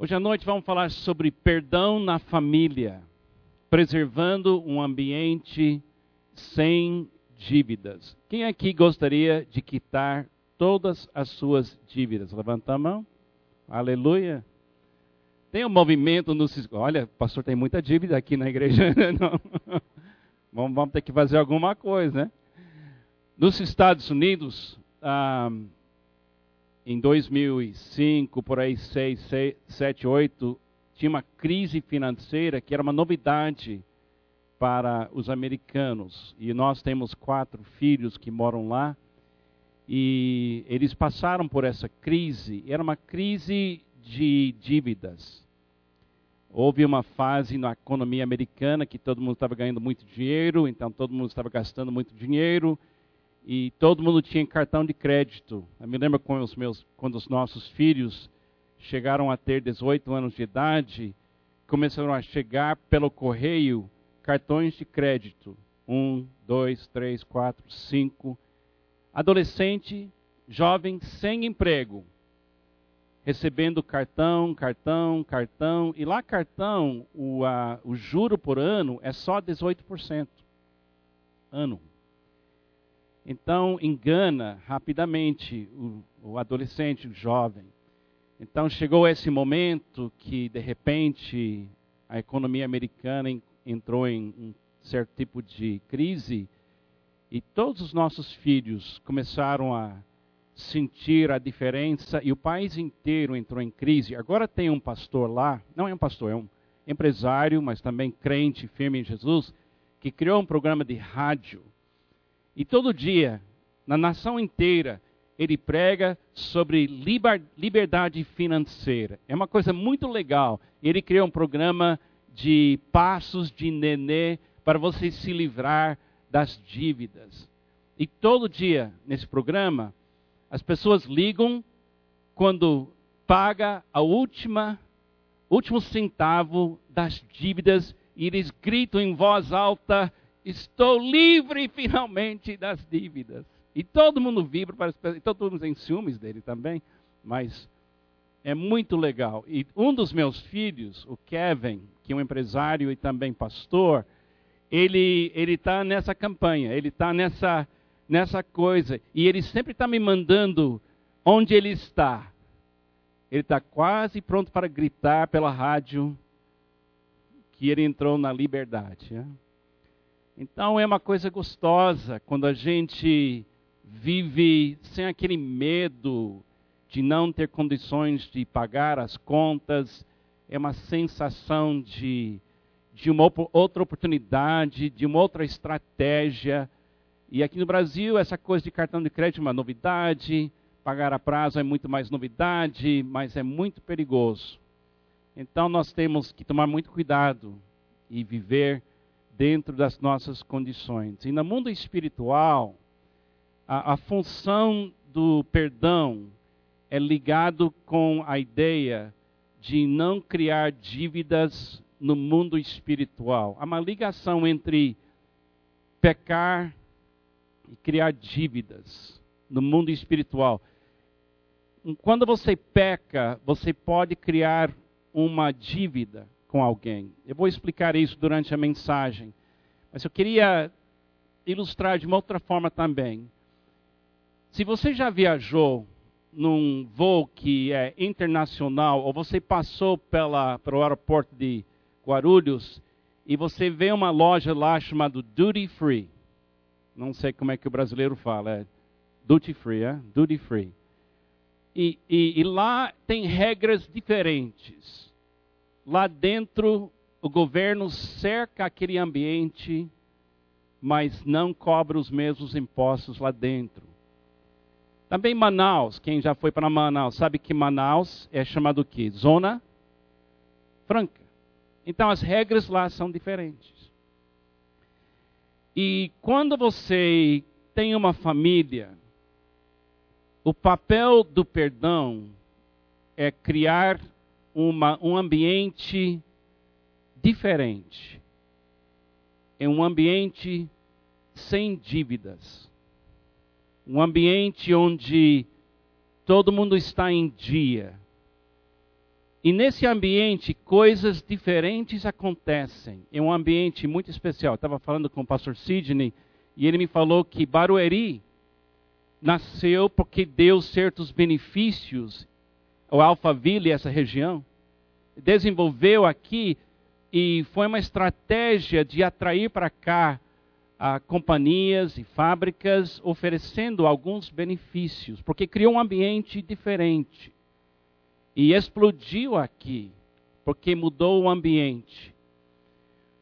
Hoje à noite vamos falar sobre perdão na família, preservando um ambiente sem dívidas. Quem aqui gostaria de quitar todas as suas dívidas? Levanta a mão. Aleluia. Tem um movimento no Olha, pastor tem muita dívida aqui na igreja. Não. Vamos, vamos ter que fazer alguma coisa, né? Nos Estados Unidos, ah, em 2005, por aí, 6, 6, 7, 8, tinha uma crise financeira que era uma novidade para os americanos. E nós temos quatro filhos que moram lá. E eles passaram por essa crise. Era uma crise de dívidas. Houve uma fase na economia americana que todo mundo estava ganhando muito dinheiro, então todo mundo estava gastando muito dinheiro e todo mundo tinha cartão de crédito. Eu me lembro quando os, meus, quando os nossos filhos chegaram a ter 18 anos de idade, começaram a chegar pelo correio cartões de crédito. Um, dois, três, quatro, cinco. Adolescente, jovem, sem emprego. Recebendo cartão, cartão, cartão. E lá cartão, o, a, o juro por ano é só 18%. Ano. Então, engana rapidamente o, o adolescente, o jovem. Então, chegou esse momento que, de repente, a economia americana entrou em um certo tipo de crise e todos os nossos filhos começaram a sentir a diferença e o país inteiro entrou em crise. Agora tem um pastor lá, não é um pastor, é um empresário, mas também crente, firme em Jesus, que criou um programa de rádio e todo dia, na nação inteira, ele prega sobre liberdade financeira. É uma coisa muito legal. Ele criou um programa de passos de nenê para você se livrar das dívidas. E todo dia, nesse programa, as pessoas ligam quando paga a última último centavo das dívidas e eles gritam em voz alta Estou livre finalmente das dívidas. E todo mundo vibra, e todo mundo tem ciúmes dele também, mas é muito legal. E um dos meus filhos, o Kevin, que é um empresário e também pastor, ele ele está nessa campanha, ele está nessa nessa coisa e ele sempre está me mandando onde ele está. Ele está quase pronto para gritar pela rádio que ele entrou na liberdade. Né? Então é uma coisa gostosa quando a gente vive sem aquele medo de não ter condições de pagar as contas, é uma sensação de, de uma outra oportunidade, de uma outra estratégia. E aqui no Brasil, essa coisa de cartão de crédito é uma novidade, pagar a prazo é muito mais novidade, mas é muito perigoso. Então nós temos que tomar muito cuidado e viver dentro das nossas condições. E no mundo espiritual, a, a função do perdão é ligado com a ideia de não criar dívidas no mundo espiritual. Há uma ligação entre pecar e criar dívidas no mundo espiritual. Quando você peca, você pode criar uma dívida com alguém. Eu vou explicar isso durante a mensagem. Mas eu queria ilustrar de uma outra forma também. Se você já viajou num voo que é internacional, ou você passou pela, pelo aeroporto de Guarulhos, e você vê uma loja lá chamada Duty Free. Não sei como é que o brasileiro fala, é Duty Free, é? Duty Free. E, e, e lá tem regras diferentes Lá dentro, o governo cerca aquele ambiente, mas não cobra os mesmos impostos lá dentro. Também Manaus, quem já foi para Manaus, sabe que Manaus é chamado o quê? Zona franca. Então as regras lá são diferentes. E quando você tem uma família, o papel do perdão é criar uma, um ambiente diferente. É um ambiente sem dívidas. Um ambiente onde todo mundo está em dia. E nesse ambiente, coisas diferentes acontecem. É um ambiente muito especial. Estava falando com o pastor Sidney e ele me falou que Barueri nasceu porque deu certos benefícios ao Alphaville, essa região. Desenvolveu aqui e foi uma estratégia de atrair para cá a companhias e fábricas oferecendo alguns benefícios, porque criou um ambiente diferente. E explodiu aqui, porque mudou o ambiente.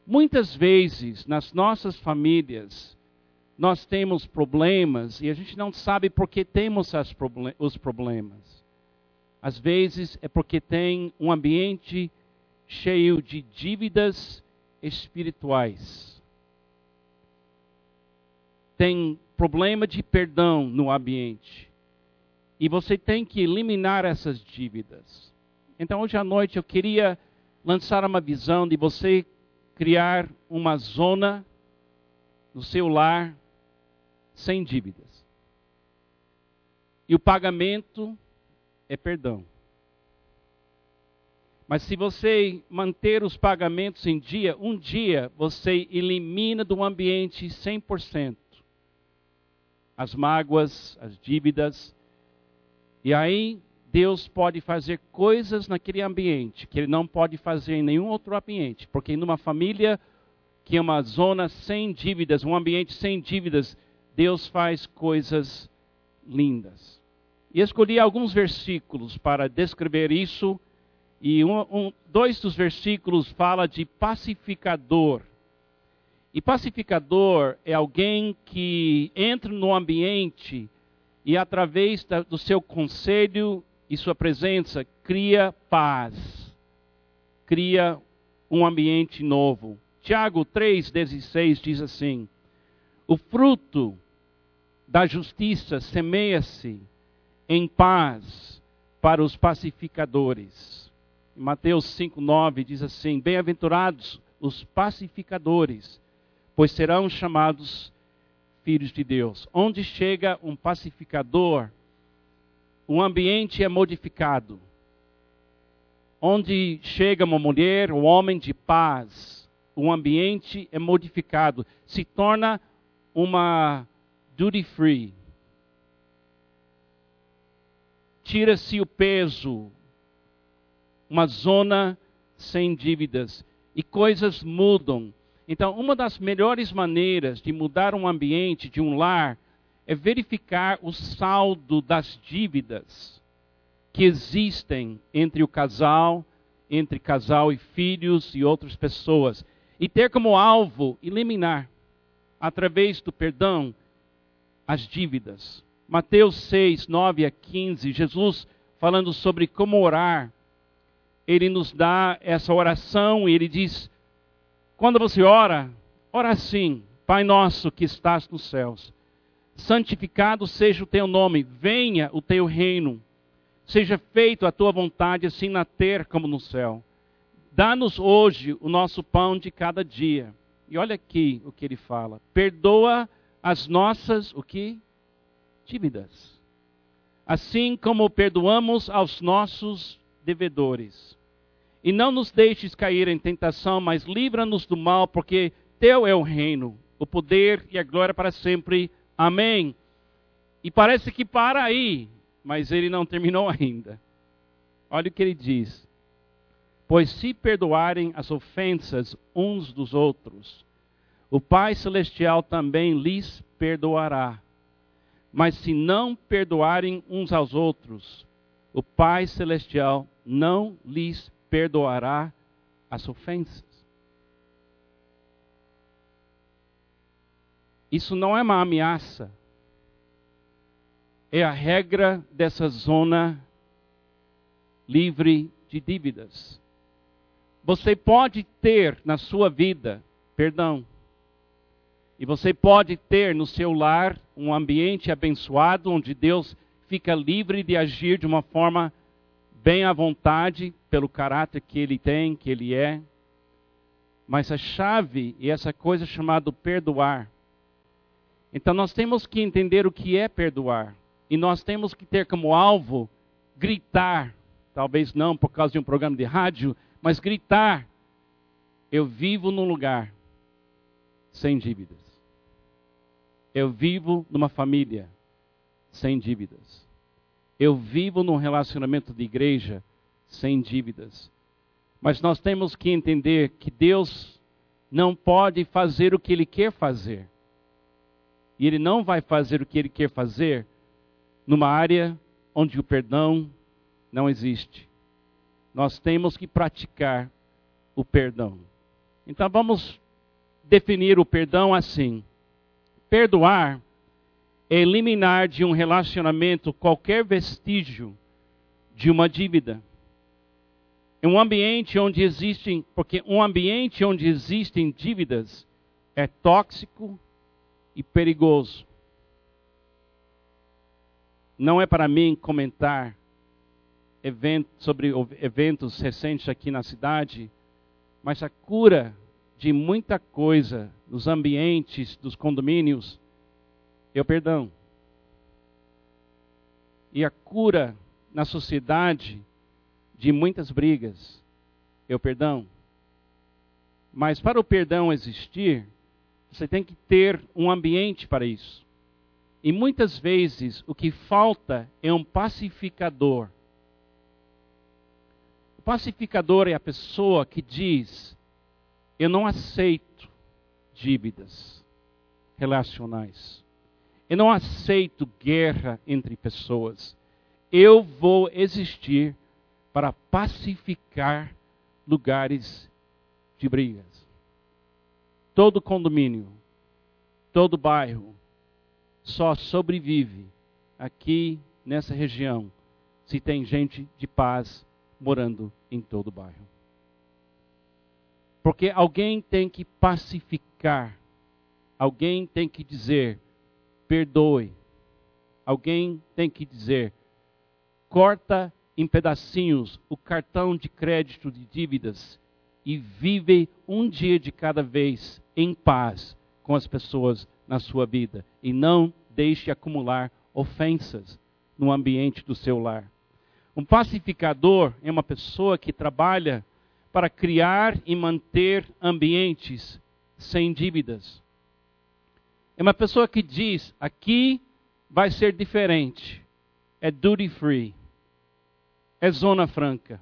Muitas vezes, nas nossas famílias, nós temos problemas e a gente não sabe por que temos os problemas. Às vezes é porque tem um ambiente cheio de dívidas espirituais. Tem problema de perdão no ambiente. E você tem que eliminar essas dívidas. Então, hoje à noite eu queria lançar uma visão de você criar uma zona no seu lar sem dívidas. E o pagamento é perdão. Mas se você manter os pagamentos em dia, um dia você elimina do ambiente 100% as mágoas, as dívidas. E aí Deus pode fazer coisas naquele ambiente que ele não pode fazer em nenhum outro ambiente, porque numa família que é uma zona sem dívidas, um ambiente sem dívidas, Deus faz coisas lindas. E escolhi alguns versículos para descrever isso e um, um, dois dos versículos fala de pacificador. E pacificador é alguém que entra no ambiente e, através da, do seu conselho e sua presença, cria paz, cria um ambiente novo. Tiago 3,16 diz assim: O fruto da justiça semeia-se em paz para os pacificadores. Mateus 5,9 diz assim: Bem-aventurados os pacificadores, pois serão chamados filhos de Deus. Onde chega um pacificador, o ambiente é modificado. Onde chega uma mulher, um homem de paz, o ambiente é modificado, se torna uma duty free. Tira-se o peso, uma zona sem dívidas e coisas mudam. Então, uma das melhores maneiras de mudar um ambiente de um lar é verificar o saldo das dívidas que existem entre o casal, entre casal e filhos e outras pessoas, e ter como alvo eliminar, através do perdão, as dívidas. Mateus 6, 9 a 15, Jesus falando sobre como orar ele nos dá essa oração e ele diz: quando você ora, ora assim, Pai nosso que estás nos céus, santificado seja o teu nome, venha o teu reino, seja feito a tua vontade, assim na terra como no céu. Dá-nos hoje o nosso pão de cada dia. E olha aqui o que ele fala: perdoa as nossas o que? Dívidas. Assim como perdoamos aos nossos devedores. E não nos deixes cair em tentação, mas livra-nos do mal, porque teu é o reino, o poder e a glória para sempre. Amém. E parece que para aí, mas ele não terminou ainda. Olha o que ele diz. Pois se perdoarem as ofensas uns dos outros, o Pai Celestial também lhes perdoará. Mas se não perdoarem uns aos outros, o Pai Celestial não lhes perdoará as ofensas. Isso não é uma ameaça. É a regra dessa zona livre de dívidas. Você pode ter na sua vida perdão. E você pode ter no seu lar um ambiente abençoado onde Deus fica livre de agir de uma forma bem à vontade pelo caráter que ele tem, que ele é. Mas a chave e essa coisa chamada perdoar. Então nós temos que entender o que é perdoar. E nós temos que ter como alvo gritar talvez não por causa de um programa de rádio, mas gritar: eu vivo num lugar sem dívidas. Eu vivo numa família sem dívidas. Eu vivo num relacionamento de igreja sem dívidas. Mas nós temos que entender que Deus não pode fazer o que Ele quer fazer. E Ele não vai fazer o que Ele quer fazer numa área onde o perdão não existe. Nós temos que praticar o perdão. Então vamos definir o perdão assim: perdoar é eliminar de um relacionamento qualquer vestígio de uma dívida. Um ambiente onde existem, porque um ambiente onde existem dívidas é tóxico e perigoso. Não é para mim comentar sobre eventos recentes aqui na cidade, mas a cura de muita coisa nos ambientes dos condomínios o perdão. E a cura na sociedade de muitas brigas o perdão. Mas para o perdão existir, você tem que ter um ambiente para isso. E muitas vezes o que falta é um pacificador. O pacificador é a pessoa que diz: Eu não aceito dívidas relacionais. Eu não aceito guerra entre pessoas. Eu vou existir para pacificar lugares de brigas. Todo condomínio, todo bairro só sobrevive aqui nessa região se tem gente de paz morando em todo o bairro. Porque alguém tem que pacificar, alguém tem que dizer: perdoe. Alguém tem que dizer: corta em pedacinhos o cartão de crédito de dívidas e vive um dia de cada vez em paz com as pessoas na sua vida e não deixe acumular ofensas no ambiente do seu lar. Um pacificador é uma pessoa que trabalha para criar e manter ambientes sem dívidas. É uma pessoa que diz: aqui vai ser diferente. É duty free. É zona franca.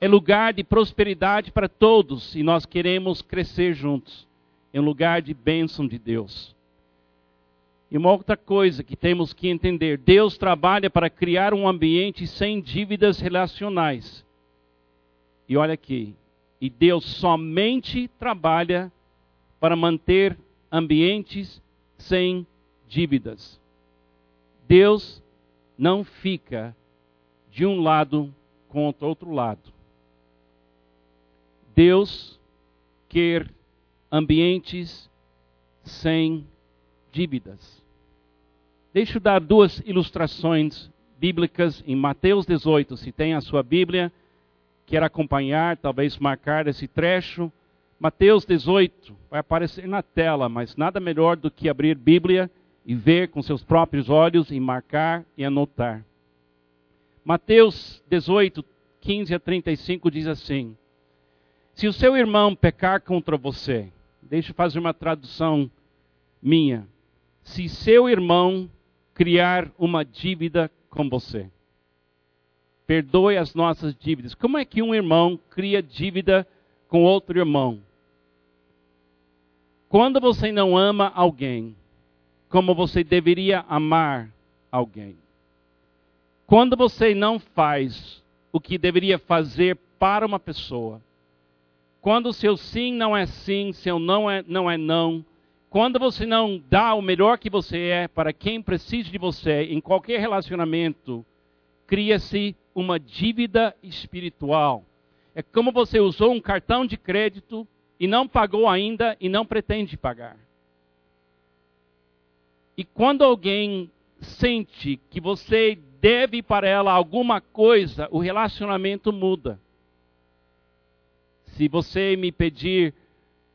É lugar de prosperidade para todos e nós queremos crescer juntos. É um lugar de bênção de Deus. E uma outra coisa que temos que entender: Deus trabalha para criar um ambiente sem dívidas relacionais. E olha aqui, e Deus somente trabalha para manter ambientes sem dívidas. Deus não fica de um lado contra outro lado. Deus quer ambientes sem dívidas. Deixa eu dar duas ilustrações bíblicas em Mateus 18. Se tem a sua Bíblia, quer acompanhar, talvez marcar esse trecho. Mateus 18 vai aparecer na tela, mas nada melhor do que abrir Bíblia e ver com seus próprios olhos e marcar e anotar. Mateus 18, 15 a 35 diz assim: Se o seu irmão pecar contra você, deixa eu fazer uma tradução minha. Se seu irmão criar uma dívida com você, perdoe as nossas dívidas. Como é que um irmão cria dívida com outro irmão? Quando você não ama alguém como você deveria amar alguém. Quando você não faz o que deveria fazer para uma pessoa. Quando seu sim não é sim, seu não é não é não. Quando você não dá o melhor que você é para quem precisa de você em qualquer relacionamento, cria-se uma dívida espiritual. É como você usou um cartão de crédito e não pagou ainda e não pretende pagar. E quando alguém sente que você deve para ela alguma coisa, o relacionamento muda. Se você me pedir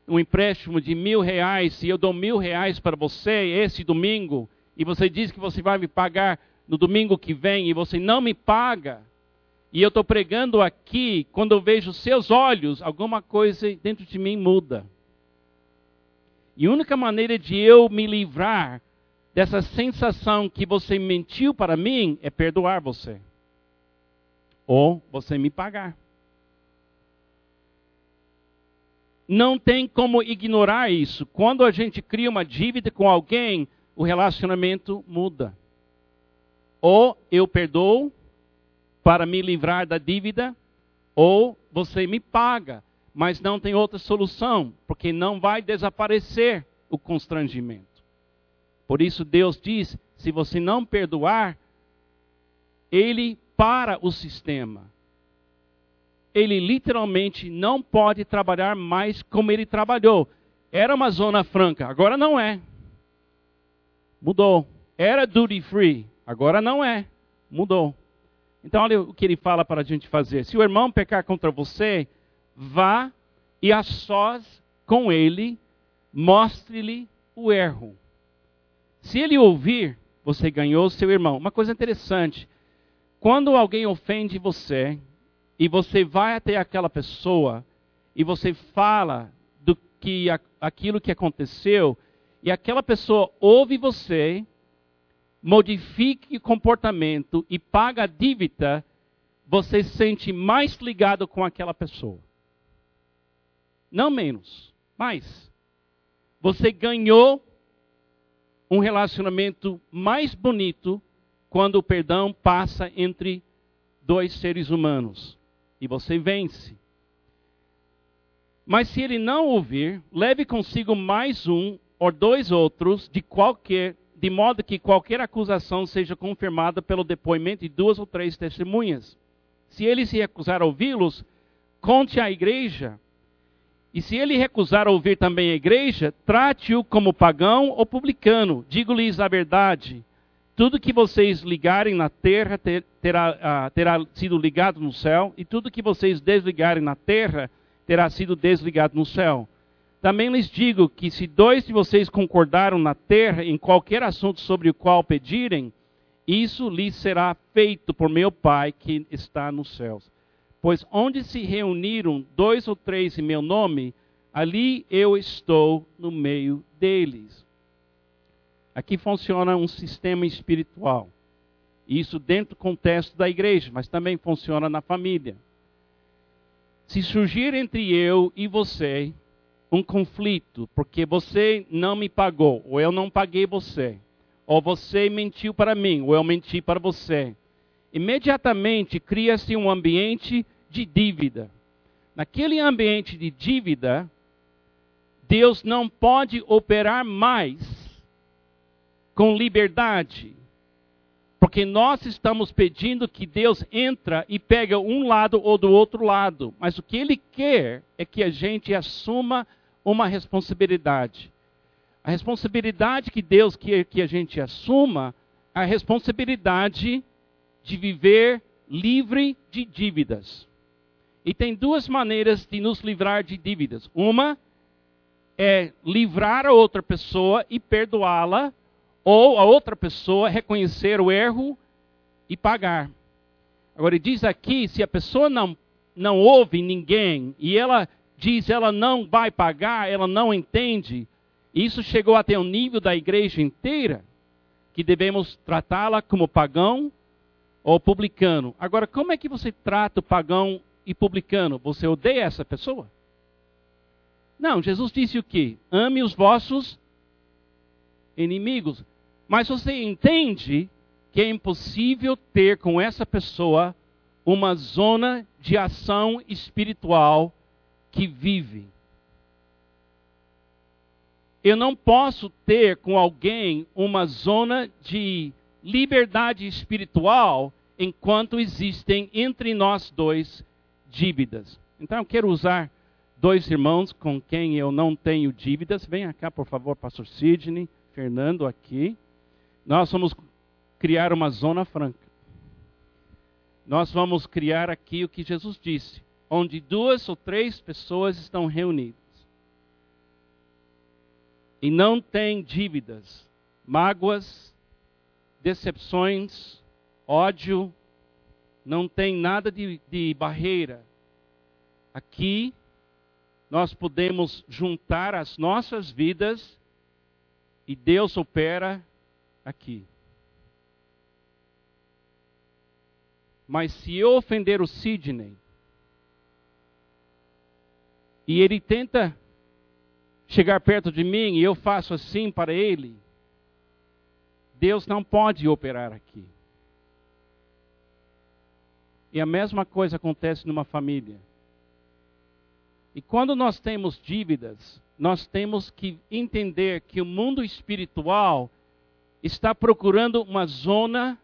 um empréstimo de mil reais, e eu dou mil reais para você esse domingo, e você diz que você vai me pagar no domingo que vem, e você não me paga, E eu estou pregando aqui, quando eu vejo seus olhos, alguma coisa dentro de mim muda. E a única maneira de eu me livrar dessa sensação que você mentiu para mim é perdoar você. Ou você me pagar. Não tem como ignorar isso. Quando a gente cria uma dívida com alguém, o relacionamento muda. Ou eu perdoo para me livrar da dívida, ou você me paga, mas não tem outra solução, porque não vai desaparecer o constrangimento. Por isso Deus diz: se você não perdoar, ele para o sistema ele literalmente não pode trabalhar mais como ele trabalhou. Era uma zona franca, agora não é. Mudou. Era duty free, agora não é. Mudou. Então, olha o que ele fala para a gente fazer. Se o irmão pecar contra você, vá e a sós com ele, mostre-lhe o erro. Se ele ouvir, você ganhou seu irmão. Uma coisa interessante: quando alguém ofende você, e você vai até aquela pessoa e você fala do que aquilo que aconteceu e aquela pessoa ouve você, modifique comportamento e paga a dívida, você se sente mais ligado com aquela pessoa. Não menos, mais. Você ganhou um relacionamento mais bonito quando o perdão passa entre dois seres humanos e você vence. Mas se ele não ouvir, leve consigo mais um ou dois outros de qualquer, de modo que qualquer acusação seja confirmada pelo depoimento de duas ou três testemunhas. Se ele se recusar a ouvi-los, conte à igreja. E se ele recusar a ouvir também a igreja, trate-o como pagão ou publicano. Digo-lhes a verdade tudo que vocês ligarem na terra ter, terá, uh, terá sido ligado no céu, e tudo que vocês desligarem na terra terá sido desligado no céu. Também lhes digo que se dois de vocês concordaram na terra em qualquer assunto sobre o qual pedirem, isso lhes será feito por meu Pai que está nos céus. Pois onde se reuniram dois ou três em meu nome, ali eu estou no meio deles. Aqui funciona um sistema espiritual. Isso dentro do contexto da igreja, mas também funciona na família. Se surgir entre eu e você um conflito, porque você não me pagou, ou eu não paguei você, ou você mentiu para mim, ou eu menti para você, imediatamente cria-se um ambiente de dívida. Naquele ambiente de dívida, Deus não pode operar mais com liberdade. Porque nós estamos pedindo que Deus entra e pega um lado ou do outro lado. Mas o que Ele quer é que a gente assuma uma responsabilidade. A responsabilidade que Deus quer que a gente assuma é a responsabilidade de viver livre de dívidas. E tem duas maneiras de nos livrar de dívidas. Uma é livrar a outra pessoa e perdoá-la ou a outra pessoa reconhecer o erro e pagar. Agora, ele diz aqui: se a pessoa não, não ouve ninguém e ela diz ela não vai pagar, ela não entende, isso chegou até o nível da igreja inteira, que devemos tratá-la como pagão ou publicano. Agora, como é que você trata o pagão e publicano? Você odeia essa pessoa? Não, Jesus disse o quê? Ame os vossos inimigos. Mas você entende que é impossível ter com essa pessoa uma zona de ação espiritual que vive. Eu não posso ter com alguém uma zona de liberdade espiritual enquanto existem entre nós dois dívidas. Então eu quero usar dois irmãos com quem eu não tenho dívidas. Venha cá, por favor, pastor Sidney, Fernando aqui. Nós vamos criar uma zona franca. Nós vamos criar aqui o que Jesus disse, onde duas ou três pessoas estão reunidas. E não tem dívidas, mágoas, decepções, ódio, não tem nada de, de barreira. Aqui nós podemos juntar as nossas vidas e Deus opera aqui. Mas se eu ofender o Sidney e ele tenta chegar perto de mim e eu faço assim para ele, Deus não pode operar aqui. E a mesma coisa acontece numa família. E quando nós temos dívidas, nós temos que entender que o mundo espiritual está procurando uma zona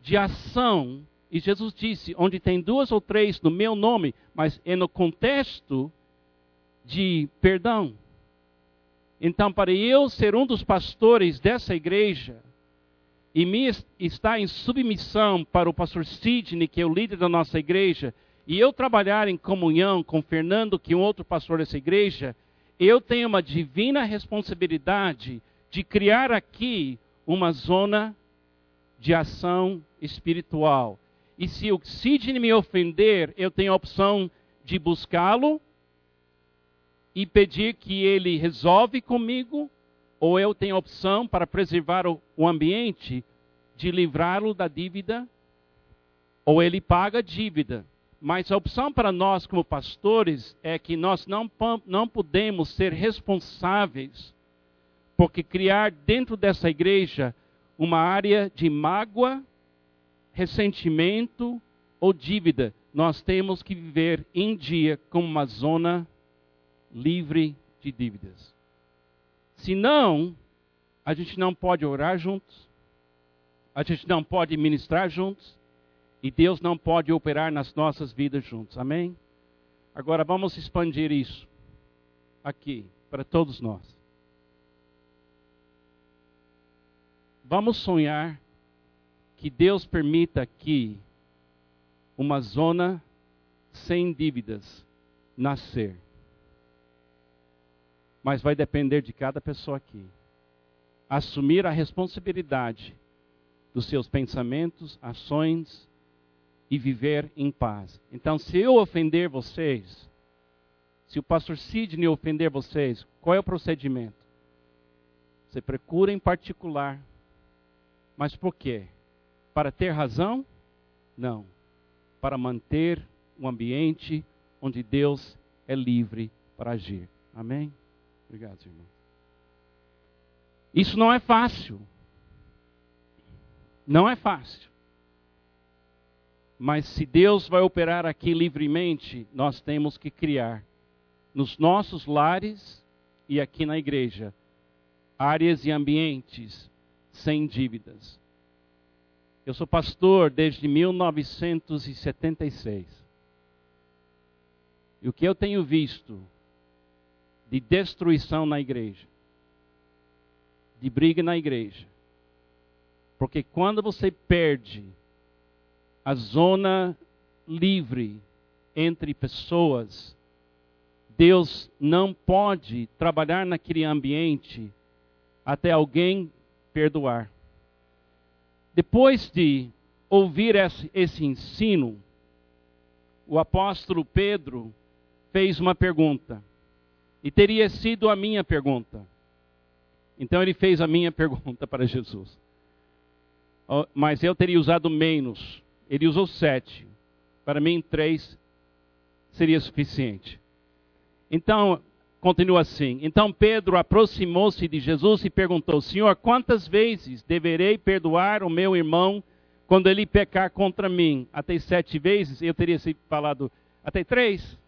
de ação. E Jesus disse: onde tem duas ou três no meu nome, mas é no contexto de perdão. Então, para eu ser um dos pastores dessa igreja e me estar em submissão para o pastor Sidney, que é o líder da nossa igreja, e eu trabalhar em comunhão com Fernando, que é um outro pastor dessa igreja, eu tenho uma divina responsabilidade de criar aqui uma zona de ação espiritual. E se o Sidney me ofender, eu tenho a opção de buscá-lo e pedir que ele resolve comigo, ou eu tenho opção para preservar o, ambiente de livrá-lo da dívida, ou ele paga a dívida. Mas a opção para nós, como pastores, é que nós não, não podemos ser responsáveis porque criar dentro dessa igreja uma área de mágoa, ressentimento ou dívida. Nós temos que viver em dia como uma zona livre de dívidas. Senão, a gente não pode orar juntos, a gente não pode ministrar juntos, e Deus não pode operar nas nossas vidas juntos. Amém? Agora vamos expandir isso aqui para todos nós. Vamos sonhar que Deus permita aqui uma zona sem dívidas nascer mas vai depender de cada pessoa aqui. Assumir a responsabilidade dos seus pensamentos, ações e viver em paz. Então, se eu ofender vocês, se o pastor Sidney ofender vocês, qual é o procedimento? Você procura em particular. Mas por quê? Para ter razão? Não. Para manter um ambiente onde Deus é livre para agir. Amém? Obrigado, irmão. Isso não é fácil. Não é fácil. Mas se Deus vai operar aqui livremente, nós temos que criar nos nossos lares e aqui na igreja áreas e ambientes sem dívidas. Eu sou pastor desde 1976. E o que eu tenho visto de destruição na igreja, de briga na igreja. Porque quando você perde a zona livre entre pessoas, Deus não pode trabalhar naquele ambiente até alguém perdoar. Depois de ouvir esse, esse ensino, o apóstolo Pedro fez uma pergunta. E teria sido a minha pergunta. Então ele fez a minha pergunta para Jesus. Mas eu teria usado menos. Ele usou sete. Para mim, três seria suficiente. Então, continua assim. Então Pedro aproximou-se de Jesus e perguntou: Senhor, quantas vezes deverei perdoar o meu irmão quando ele pecar contra mim? Até sete vezes? Eu teria falado até três?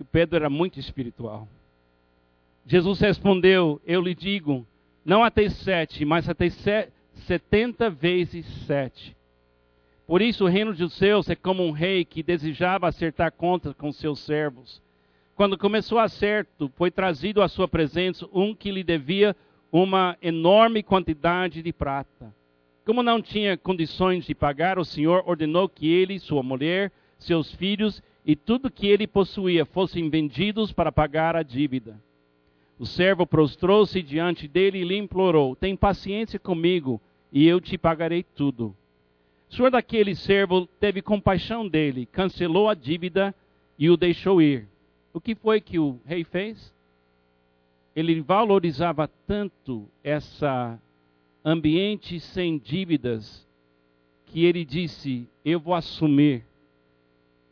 Que Pedro era muito espiritual. Jesus respondeu: Eu lhe digo, não até sete, mas até setenta vezes sete. Por isso o reino dos céus é como um rei que desejava acertar contas com seus servos. Quando começou o acerto, foi trazido à sua presença um que lhe devia uma enorme quantidade de prata. Como não tinha condições de pagar, o Senhor ordenou que ele, sua mulher, seus filhos e tudo que ele possuía fossem vendidos para pagar a dívida. O servo prostrou-se diante dele e lhe implorou: Tem paciência comigo, e eu te pagarei tudo. O senhor daquele servo teve compaixão dele, cancelou a dívida e o deixou ir. O que foi que o rei fez? Ele valorizava tanto essa ambiente sem dívidas que ele disse: Eu vou assumir,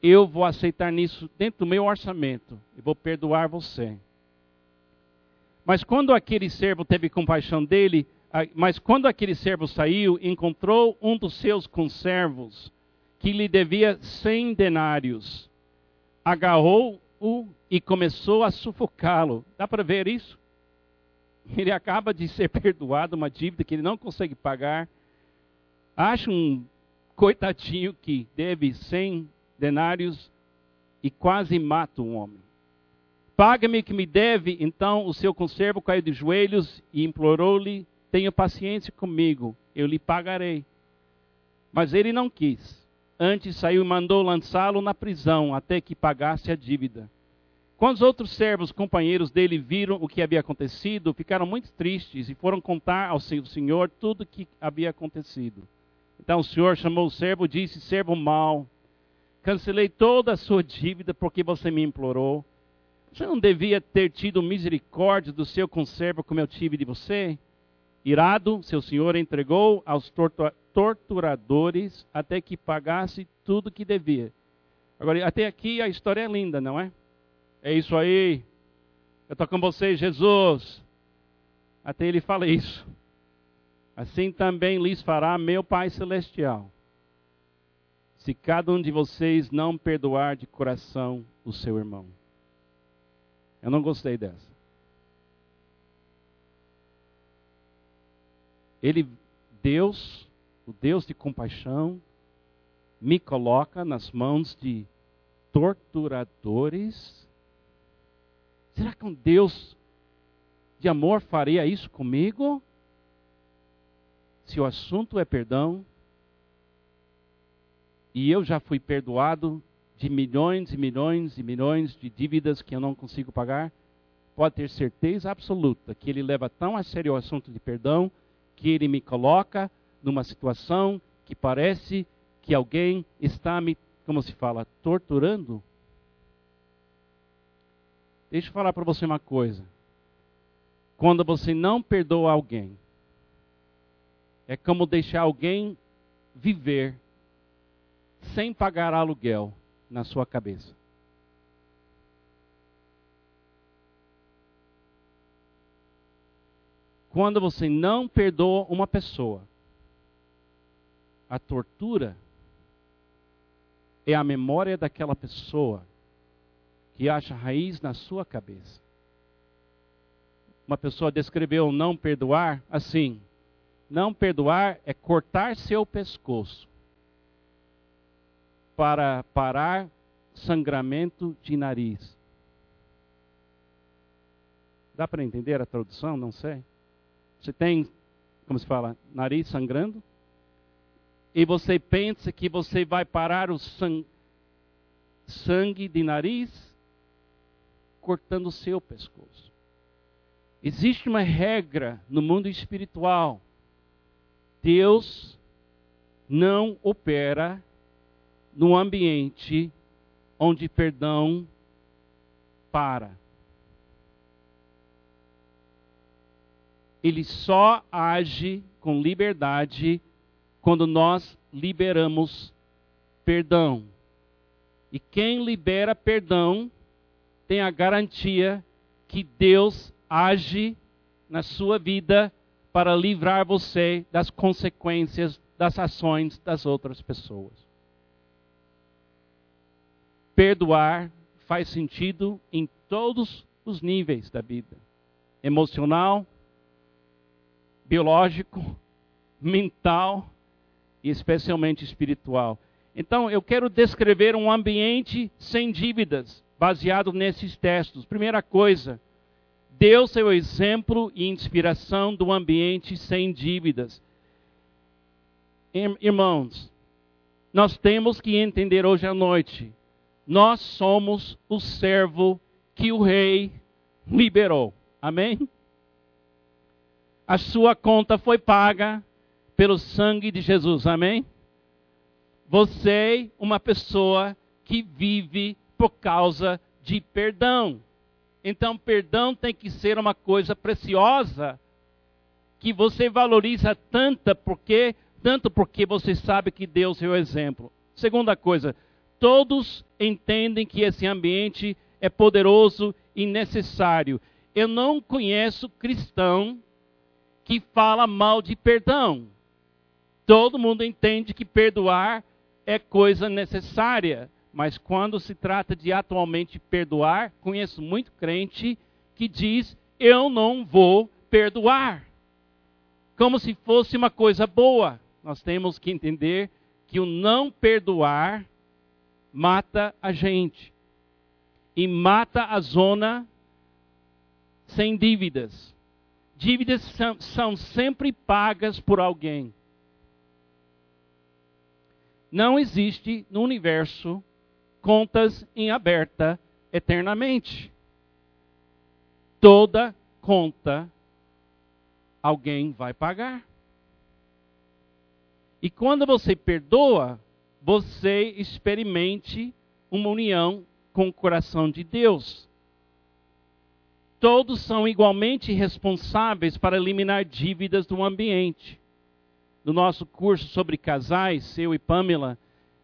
eu vou aceitar nisso dentro do meu orçamento, e vou perdoar você. Mas quando aquele servo teve compaixão dele, mas quando aquele servo saiu, encontrou um dos seus conservos que lhe devia cem denários. Agarrou-o e começou a sufocá-lo. Dá para ver isso? Ele acaba de ser perdoado uma dívida que ele não consegue pagar. Acha um coitadinho que deve cem denários e quase mata o homem. Paga-me que me deve. Então o seu conservo caiu de joelhos e implorou-lhe Tenha paciência comigo, eu lhe pagarei. Mas ele não quis. Antes saiu e mandou lançá-lo na prisão até que pagasse a dívida. Quando os outros servos, companheiros dele, viram o que havia acontecido, ficaram muito tristes e foram contar ao senhor tudo o que havia acontecido. Então o senhor chamou o servo e disse: Servo mau, cancelei toda a sua dívida porque você me implorou. Você não devia ter tido misericórdia do seu conservo como eu tive de você? Irado, seu senhor entregou aos torturadores até que pagasse tudo que devia. Agora, até aqui a história é linda, não é? É isso aí. Eu estou com vocês, Jesus. Até ele fala isso. Assim também lhes fará meu Pai Celestial, se cada um de vocês não perdoar de coração o seu irmão. Eu não gostei dessa. Ele, Deus, o Deus de compaixão, me coloca nas mãos de torturadores. Será que um Deus de amor faria isso comigo? Se o assunto é perdão, e eu já fui perdoado de milhões e milhões e milhões de dívidas que eu não consigo pagar, pode ter certeza absoluta que ele leva tão a sério o assunto de perdão que ele me coloca numa situação que parece que alguém está me, como se fala, torturando. Deixa eu falar para você uma coisa. Quando você não perdoa alguém, é como deixar alguém viver sem pagar aluguel na sua cabeça. Quando você não perdoa uma pessoa, a tortura é a memória daquela pessoa que acha raiz na sua cabeça. Uma pessoa descreveu não perdoar assim: não perdoar é cortar seu pescoço para parar sangramento de nariz. Dá para entender a tradução? Não sei. Você tem, como se fala, nariz sangrando? E você pensa que você vai parar o sangue de nariz cortando o seu pescoço. Existe uma regra no mundo espiritual. Deus não opera no ambiente onde perdão para. ele só age com liberdade quando nós liberamos perdão. E quem libera perdão tem a garantia que Deus age na sua vida para livrar você das consequências das ações das outras pessoas. Perdoar faz sentido em todos os níveis da vida: emocional, biológico, mental e especialmente espiritual. Então, eu quero descrever um ambiente sem dívidas, baseado nesses textos. Primeira coisa, Deus é o exemplo e inspiração do ambiente sem dívidas. Irmãos, nós temos que entender hoje à noite, nós somos o servo que o rei liberou. Amém? a sua conta foi paga pelo sangue de Jesus. Amém? você é uma pessoa que vive por causa de perdão. Então, perdão tem que ser uma coisa preciosa que você valoriza tanto porque, tanto porque você sabe que Deus é o exemplo. Segunda coisa, todos entendem que esse ambiente é poderoso e necessário. Eu não conheço cristão que fala mal de perdão. Todo mundo entende que perdoar é coisa necessária, mas quando se trata de atualmente perdoar, conheço muito crente que diz: Eu não vou perdoar. Como se fosse uma coisa boa. Nós temos que entender que o não perdoar mata a gente e mata a zona sem dívidas. Dívidas são, são sempre pagas por alguém. Não existe no universo contas em aberta eternamente. Toda conta alguém vai pagar. E quando você perdoa, você experimente uma união com o coração de Deus. Todos são igualmente responsáveis para eliminar dívidas do ambiente. No nosso curso sobre casais, eu e Pamela,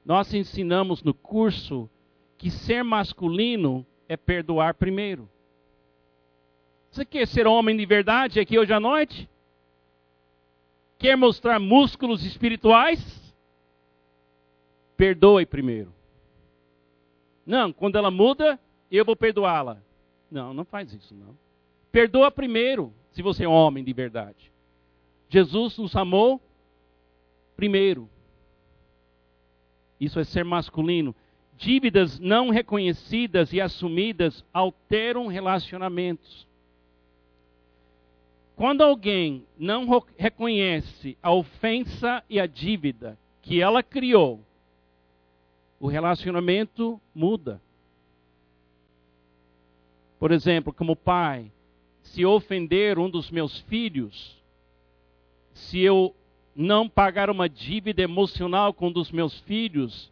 nós ensinamos no curso que ser masculino é perdoar primeiro. Você quer ser homem de verdade aqui hoje à noite? Quer mostrar músculos espirituais? Perdoe primeiro. Não, quando ela muda, eu vou perdoá-la. Não, não faz isso, não. Perdoa primeiro, se você é homem de verdade. Jesus nos amou primeiro. Isso é ser masculino. Dívidas não reconhecidas e assumidas alteram relacionamentos. Quando alguém não reconhece a ofensa e a dívida que ela criou, o relacionamento muda. Por exemplo, como pai, se ofender um dos meus filhos, se eu não pagar uma dívida emocional com um dos meus filhos,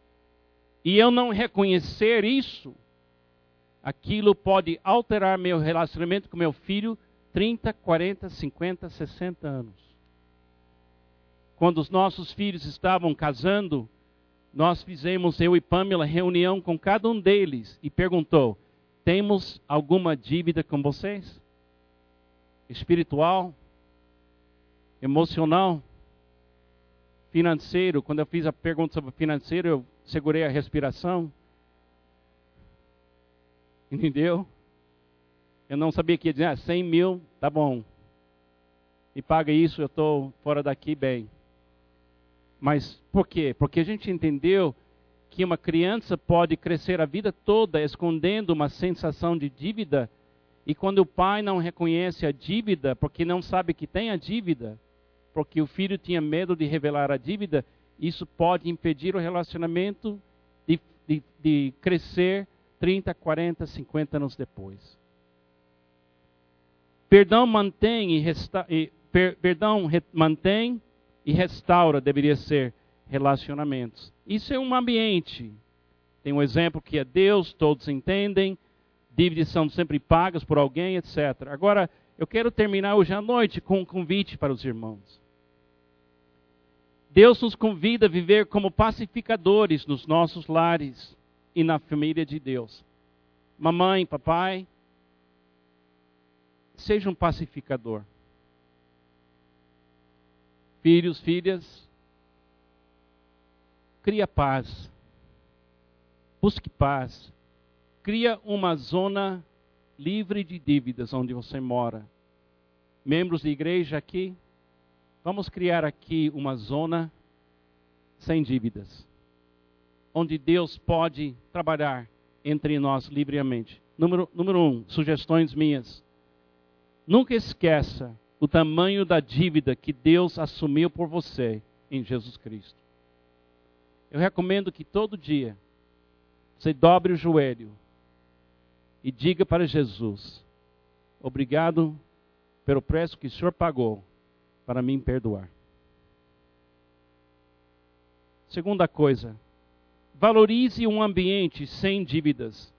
e eu não reconhecer isso, aquilo pode alterar meu relacionamento com meu filho 30, 40, 50, 60 anos. Quando os nossos filhos estavam casando, nós fizemos, eu e Pamela, reunião com cada um deles e perguntou: temos alguma dívida com vocês? Espiritual? Emocional? Financeiro? Quando eu fiz a pergunta sobre financeiro, eu segurei a respiração. Entendeu? Eu não sabia que ia dizer, ah, 100 mil, tá bom. E paga isso, eu estou fora daqui bem. Mas por quê? Porque a gente entendeu que uma criança pode crescer a vida toda escondendo uma sensação de dívida, e quando o pai não reconhece a dívida, porque não sabe que tem a dívida, porque o filho tinha medo de revelar a dívida, isso pode impedir o relacionamento de, de, de crescer 30, 40, 50 anos depois. Perdão mantém e, resta, e per, perdão re, mantém e restaura deveria ser relacionamentos. Isso é um ambiente. Tem um exemplo que é Deus, todos entendem, dívidas são sempre pagas por alguém, etc. Agora, eu quero terminar hoje à noite com um convite para os irmãos. Deus nos convida a viver como pacificadores nos nossos lares e na família de Deus. Mamãe, papai, seja um pacificador. Filhos, filhas, cria paz. Busque paz. Cria uma zona livre de dívidas onde você mora. Membros de igreja aqui, vamos criar aqui uma zona sem dívidas. Onde Deus pode trabalhar entre nós livremente. Número, número um, sugestões minhas. Nunca esqueça o tamanho da dívida que Deus assumiu por você em Jesus Cristo. Eu recomendo que todo dia você dobre o joelho e diga para Jesus: Obrigado pelo preço que o Senhor pagou para me perdoar. Segunda coisa, valorize um ambiente sem dívidas.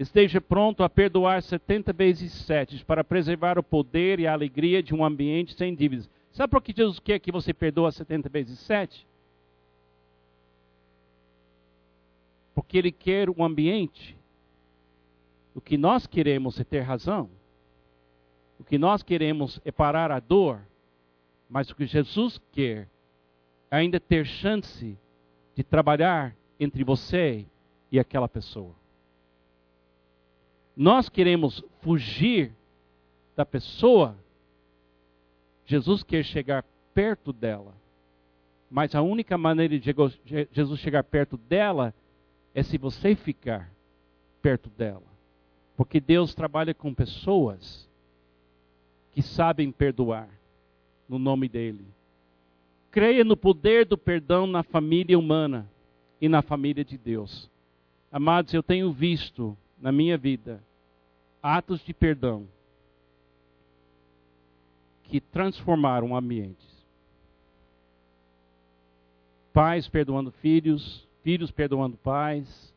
Esteja pronto a perdoar 70 vezes 7 para preservar o poder e a alegria de um ambiente sem dívidas. Sabe por que Jesus quer que você perdoa 70 vezes 7? Porque Ele quer um ambiente. O que nós queremos é ter razão. O que nós queremos é parar a dor. Mas o que Jesus quer é ainda ter chance de trabalhar entre você e aquela pessoa. Nós queremos fugir da pessoa, Jesus quer chegar perto dela. Mas a única maneira de Jesus chegar perto dela é se você ficar perto dela. Porque Deus trabalha com pessoas que sabem perdoar no nome dele. Creia no poder do perdão na família humana e na família de Deus. Amados, eu tenho visto na minha vida atos de perdão que transformaram ambientes. Pais perdoando filhos, filhos perdoando pais,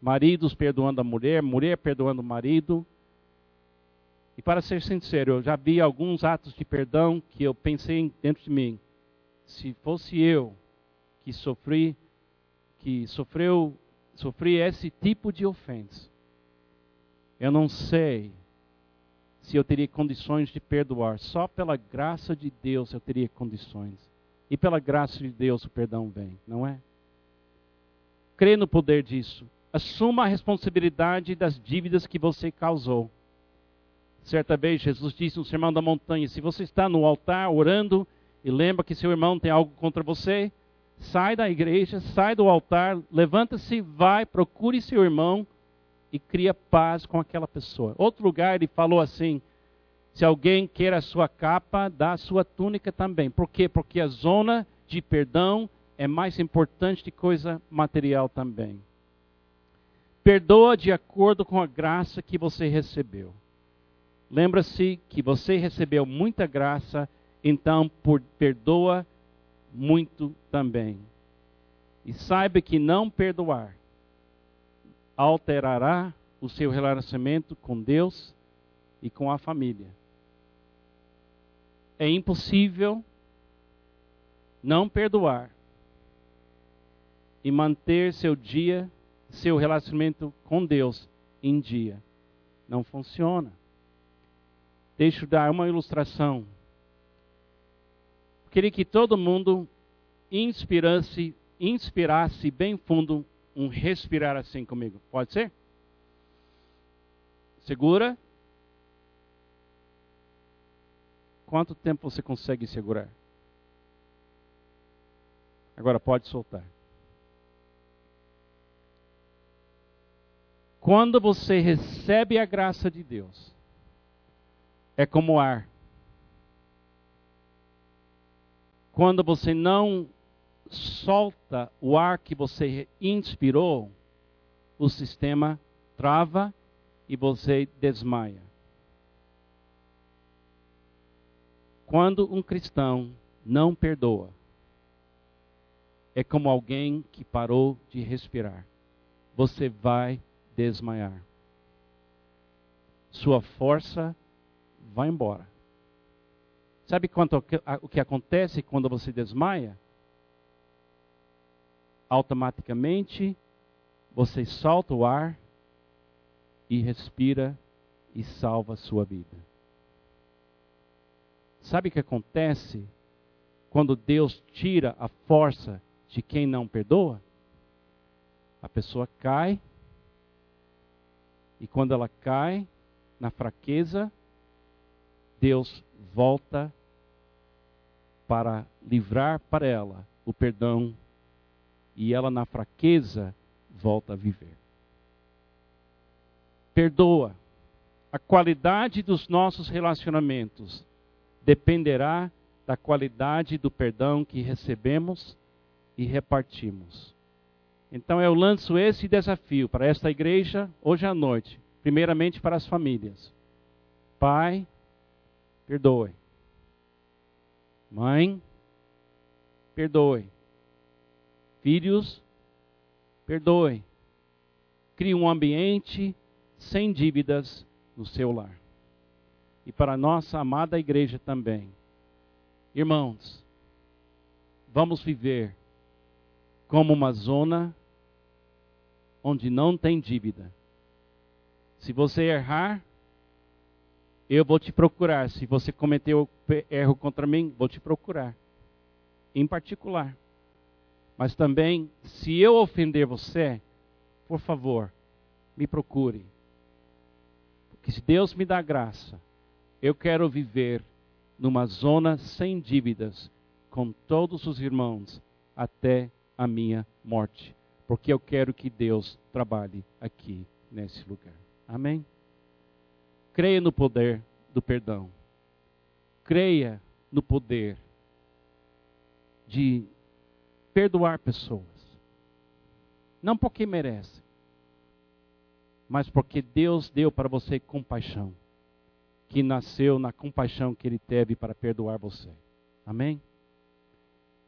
maridos perdoando a mulher, mulher perdoando o marido. E para ser sincero, eu já vi alguns atos de perdão que eu pensei dentro de mim, se fosse eu que sofri, que sofreu, sofri esse tipo de ofensa, eu não sei se eu teria condições de perdoar. Só pela graça de Deus eu teria condições. E pela graça de Deus o perdão vem, não é? Crê no poder disso. Assuma a responsabilidade das dívidas que você causou. Certa vez Jesus disse no Sermão da Montanha: se você está no altar orando e lembra que seu irmão tem algo contra você, sai da igreja, sai do altar, levanta-se, vai, procure seu irmão e cria paz com aquela pessoa. Outro lugar ele falou assim: se alguém quer a sua capa, dá a sua túnica também. Por quê? Porque a zona de perdão é mais importante que coisa material também. Perdoa de acordo com a graça que você recebeu. Lembra-se que você recebeu muita graça, então por, perdoa muito também. E saiba que não perdoar alterará o seu relacionamento com Deus e com a família. É impossível não perdoar e manter seu dia, seu relacionamento com Deus em dia. Não funciona. Deixa eu dar uma ilustração. Queria que todo mundo inspirasse, inspirasse bem fundo um respirar assim comigo. Pode ser? Segura. Quanto tempo você consegue segurar? Agora pode soltar. Quando você recebe a graça de Deus, é como ar. Quando você não solta o ar que você inspirou, o sistema trava e você desmaia. Quando um cristão não perdoa, é como alguém que parou de respirar. Você vai desmaiar. Sua força vai embora. Sabe quanto, o que acontece quando você desmaia? Automaticamente você solta o ar e respira e salva a sua vida. Sabe o que acontece quando Deus tira a força de quem não perdoa? A pessoa cai, e quando ela cai na fraqueza, Deus volta para livrar para ela o perdão e ela, na fraqueza, volta a viver. Perdoa. A qualidade dos nossos relacionamentos dependerá da qualidade do perdão que recebemos e repartimos. Então eu lanço esse desafio para esta igreja hoje à noite, primeiramente para as famílias. Pai, perdoe. Mãe, perdoe Filhos, perdoe. Crie um ambiente sem dívidas no seu lar. E para a nossa amada igreja também. Irmãos, vamos viver como uma zona onde não tem dívida. Se você errar, eu vou te procurar. Se você cometeu erro contra mim, vou te procurar. Em particular. Mas também, se eu ofender você, por favor, me procure. Porque se Deus me dá graça, eu quero viver numa zona sem dívidas com todos os irmãos até a minha morte. Porque eu quero que Deus trabalhe aqui nesse lugar. Amém? Creia no poder do perdão. Creia no poder de perdoar pessoas. Não porque merece, mas porque Deus deu para você compaixão, que nasceu na compaixão que Ele teve para perdoar você. Amém?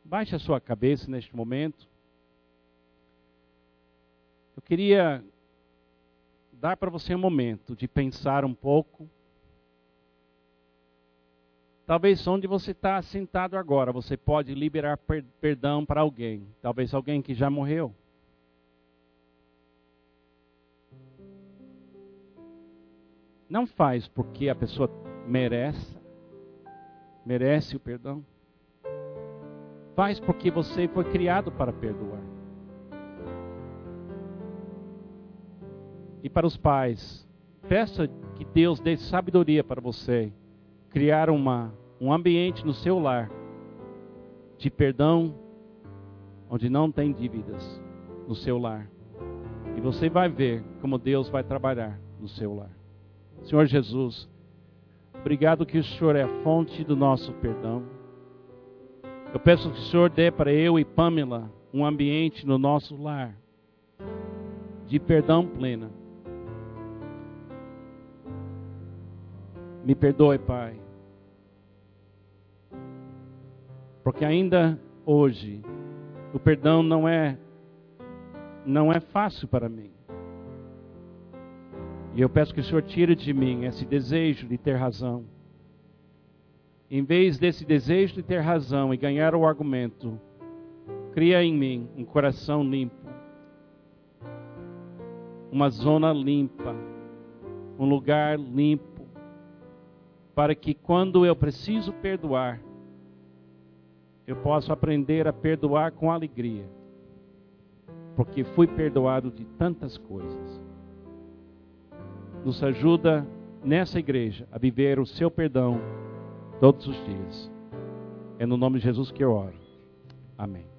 Baixe a sua cabeça neste momento. Eu queria dar para você um momento de pensar um pouco. Talvez onde você está sentado agora, você pode liberar per perdão para alguém. Talvez alguém que já morreu. Não faz porque a pessoa merece, merece o perdão. Faz porque você foi criado para perdoar. E para os pais, peça que Deus dê sabedoria para você criar uma, um ambiente no seu lar de perdão, onde não tem dívidas no seu lar. E você vai ver como Deus vai trabalhar no seu lar. Senhor Jesus, obrigado que o Senhor é a fonte do nosso perdão. Eu peço que o Senhor dê para eu e Pamela um ambiente no nosso lar de perdão plena Me perdoe, Pai. Porque ainda hoje o perdão não é não é fácil para mim. E eu peço que o Senhor tire de mim esse desejo de ter razão. Em vez desse desejo de ter razão e ganhar o argumento, cria em mim um coração limpo, uma zona limpa, um lugar limpo para que quando eu preciso perdoar, eu possa aprender a perdoar com alegria, porque fui perdoado de tantas coisas. Nos ajuda nessa igreja a viver o seu perdão todos os dias. É no nome de Jesus que eu oro. Amém.